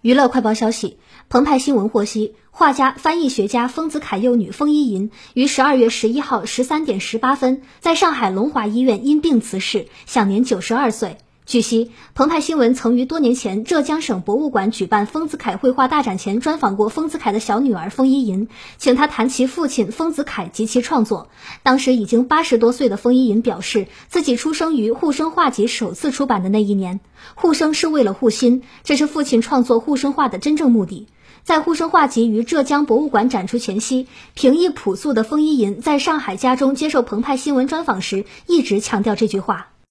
娱乐快报消息：澎湃新闻获悉，画家、翻译学家丰子恺幼女丰一银于十二月十一号十三点十八分在上海龙华医院因病辞世，享年九十二岁。据悉，澎湃新闻曾于多年前浙江省博物馆举办丰子恺绘画大展前专访过丰子恺的小女儿丰一银，请她谈其父亲丰子恺及其创作。当时已经八十多岁的丰一银表示，自己出生于护生画集首次出版的那一年，护生是为了护心，这是父亲创作护生画的真正目的。在护生画集于浙江博物馆展出前夕，平易朴素的丰一银在上海家中接受澎湃新闻专访时，一直强调这句话。